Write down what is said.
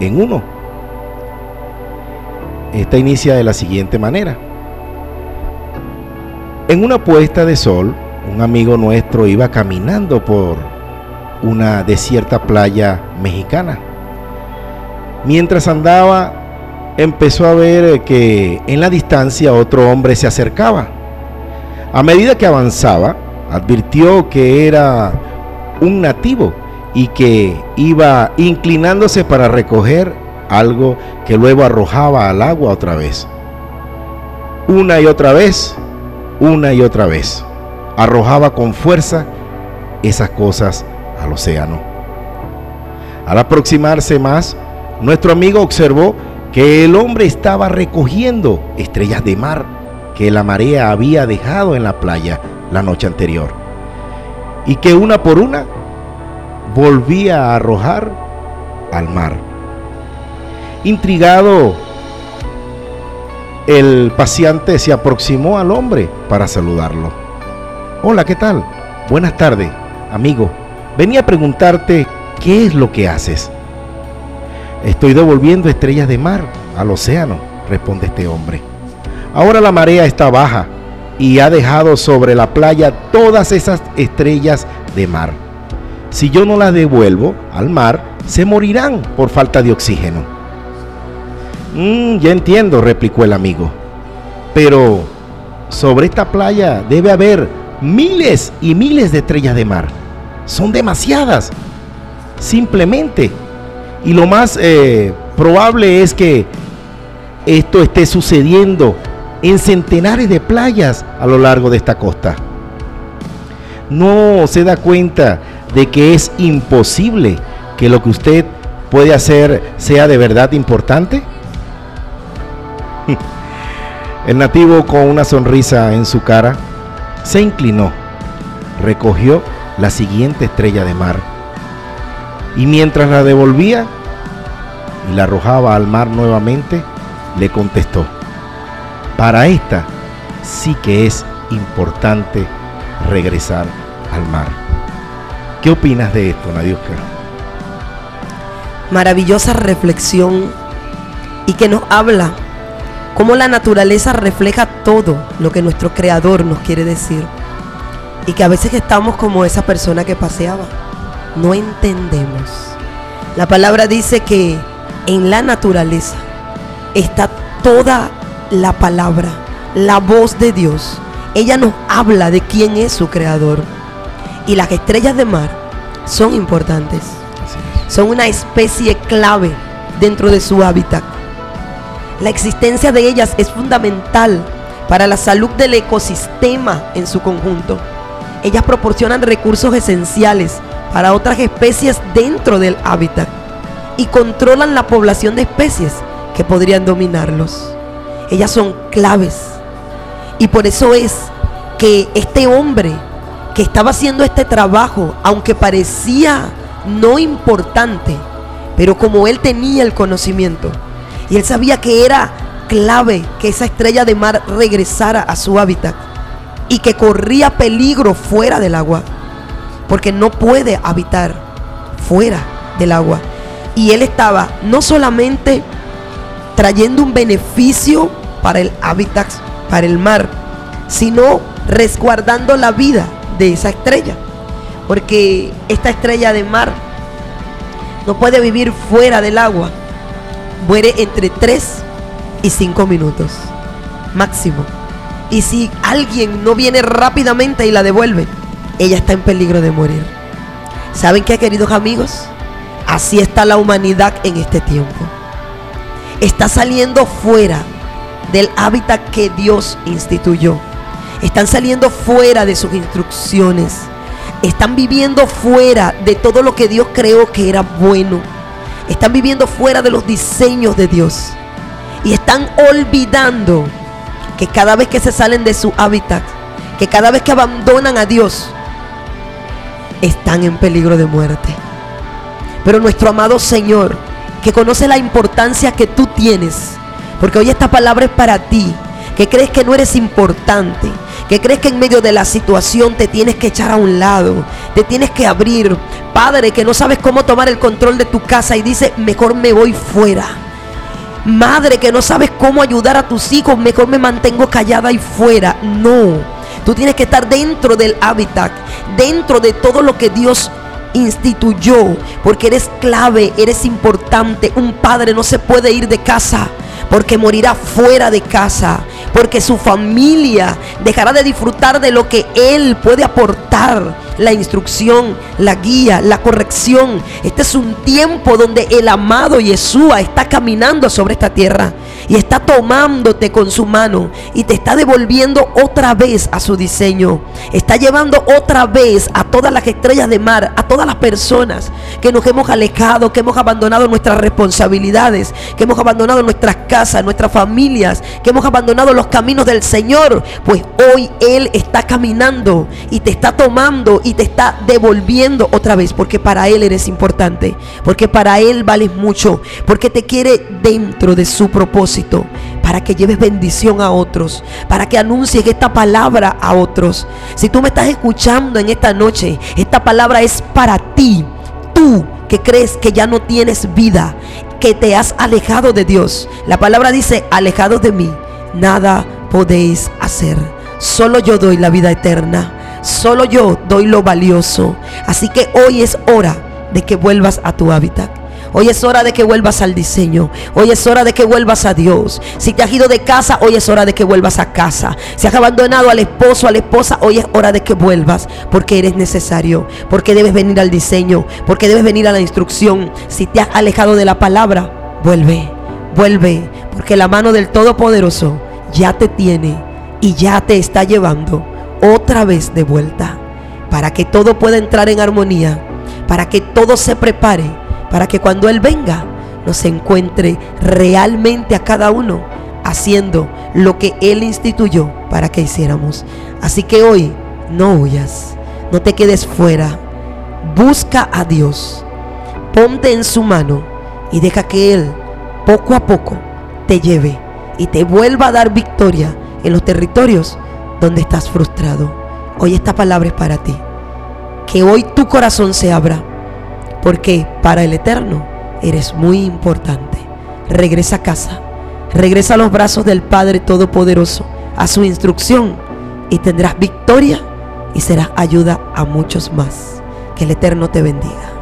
en uno. Esta inicia de la siguiente manera. En una puesta de sol, un amigo nuestro iba caminando por una desierta playa mexicana. Mientras andaba, empezó a ver que en la distancia otro hombre se acercaba. A medida que avanzaba, advirtió que era un nativo y que iba inclinándose para recoger algo que luego arrojaba al agua otra vez. Una y otra vez, una y otra vez. Arrojaba con fuerza esas cosas al océano. Al aproximarse más, nuestro amigo observó que el hombre estaba recogiendo estrellas de mar que la marea había dejado en la playa la noche anterior y que una por una volvía a arrojar al mar. Intrigado, el paciente se aproximó al hombre para saludarlo. Hola, ¿qué tal? Buenas tardes, amigo. Venía a preguntarte qué es lo que haces. Estoy devolviendo estrellas de mar al océano, responde este hombre. Ahora la marea está baja y ha dejado sobre la playa todas esas estrellas de mar. Si yo no las devuelvo al mar, se morirán por falta de oxígeno. Mm, ya entiendo, replicó el amigo. Pero sobre esta playa debe haber miles y miles de estrellas de mar. Son demasiadas. Simplemente. Y lo más eh, probable es que esto esté sucediendo en centenares de playas a lo largo de esta costa. No se da cuenta de que es imposible que lo que usted puede hacer sea de verdad importante. El nativo con una sonrisa en su cara se inclinó, recogió la siguiente estrella de mar y mientras la devolvía y la arrojaba al mar nuevamente, le contestó, para esta sí que es importante regresar al mar. ¿Qué opinas de esto, Nadiuska? Maravillosa reflexión y que nos habla cómo la naturaleza refleja todo lo que nuestro creador nos quiere decir. Y que a veces estamos como esa persona que paseaba, no entendemos. La palabra dice que en la naturaleza está toda la palabra, la voz de Dios. Ella nos habla de quién es su creador. Y las estrellas de mar son importantes. Son una especie clave dentro de su hábitat. La existencia de ellas es fundamental para la salud del ecosistema en su conjunto. Ellas proporcionan recursos esenciales para otras especies dentro del hábitat y controlan la población de especies que podrían dominarlos. Ellas son claves. Y por eso es que este hombre que estaba haciendo este trabajo, aunque parecía no importante, pero como él tenía el conocimiento y él sabía que era clave que esa estrella de mar regresara a su hábitat y que corría peligro fuera del agua, porque no puede habitar fuera del agua. Y él estaba no solamente trayendo un beneficio para el hábitat, para el mar, sino resguardando la vida de esa estrella. Porque esta estrella de mar no puede vivir fuera del agua. Muere entre 3 y 5 minutos máximo. Y si alguien no viene rápidamente y la devuelve, ella está en peligro de morir. ¿Saben qué, queridos amigos? Así está la humanidad en este tiempo está saliendo fuera del hábitat que Dios instituyó. Están saliendo fuera de sus instrucciones. Están viviendo fuera de todo lo que Dios creó que era bueno. Están viviendo fuera de los diseños de Dios. Y están olvidando que cada vez que se salen de su hábitat, que cada vez que abandonan a Dios, están en peligro de muerte. Pero nuestro amado Señor que conoce la importancia que tú tienes. Porque hoy esta palabra es para ti, que crees que no eres importante, que crees que en medio de la situación te tienes que echar a un lado, te tienes que abrir. Padre, que no sabes cómo tomar el control de tu casa y dice, mejor me voy fuera. Madre, que no sabes cómo ayudar a tus hijos, mejor me mantengo callada y fuera. No, tú tienes que estar dentro del hábitat, dentro de todo lo que Dios instituyó, porque eres clave, eres importante. Un padre no se puede ir de casa porque morirá fuera de casa, porque su familia dejará de disfrutar de lo que él puede aportar, la instrucción, la guía, la corrección. Este es un tiempo donde el amado Yeshua está caminando sobre esta tierra y está tomándote con su mano y te está devolviendo otra vez a su diseño. Está llevando otra vez a todas las estrellas de mar, a todas las personas que nos hemos alejado, que hemos abandonado nuestras responsabilidades, que hemos abandonado nuestras casas, nuestras familias, que hemos abandonado los caminos del Señor. Pues hoy Él está caminando y te está tomando y te está devolviendo otra vez porque para Él eres importante, porque para Él vales mucho, porque te quiere dentro de su propósito para que lleves bendición a otros, para que anuncies esta palabra a otros. Si tú me estás escuchando en esta noche, esta palabra es para ti, tú que crees que ya no tienes vida, que te has alejado de Dios. La palabra dice, alejados de mí, nada podéis hacer. Solo yo doy la vida eterna. Solo yo doy lo valioso. Así que hoy es hora de que vuelvas a tu hábitat. Hoy es hora de que vuelvas al diseño. Hoy es hora de que vuelvas a Dios. Si te has ido de casa, hoy es hora de que vuelvas a casa. Si has abandonado al esposo, a la esposa, hoy es hora de que vuelvas. Porque eres necesario. Porque debes venir al diseño. Porque debes venir a la instrucción. Si te has alejado de la palabra, vuelve. Vuelve. Porque la mano del Todopoderoso ya te tiene y ya te está llevando otra vez de vuelta. Para que todo pueda entrar en armonía. Para que todo se prepare para que cuando Él venga nos encuentre realmente a cada uno haciendo lo que Él instituyó para que hiciéramos. Así que hoy no huyas, no te quedes fuera, busca a Dios, ponte en su mano y deja que Él poco a poco te lleve y te vuelva a dar victoria en los territorios donde estás frustrado. Hoy esta palabra es para ti. Que hoy tu corazón se abra porque para el Eterno eres muy importante. Regresa a casa, regresa a los brazos del Padre Todopoderoso, a su instrucción, y tendrás victoria y serás ayuda a muchos más. Que el Eterno te bendiga.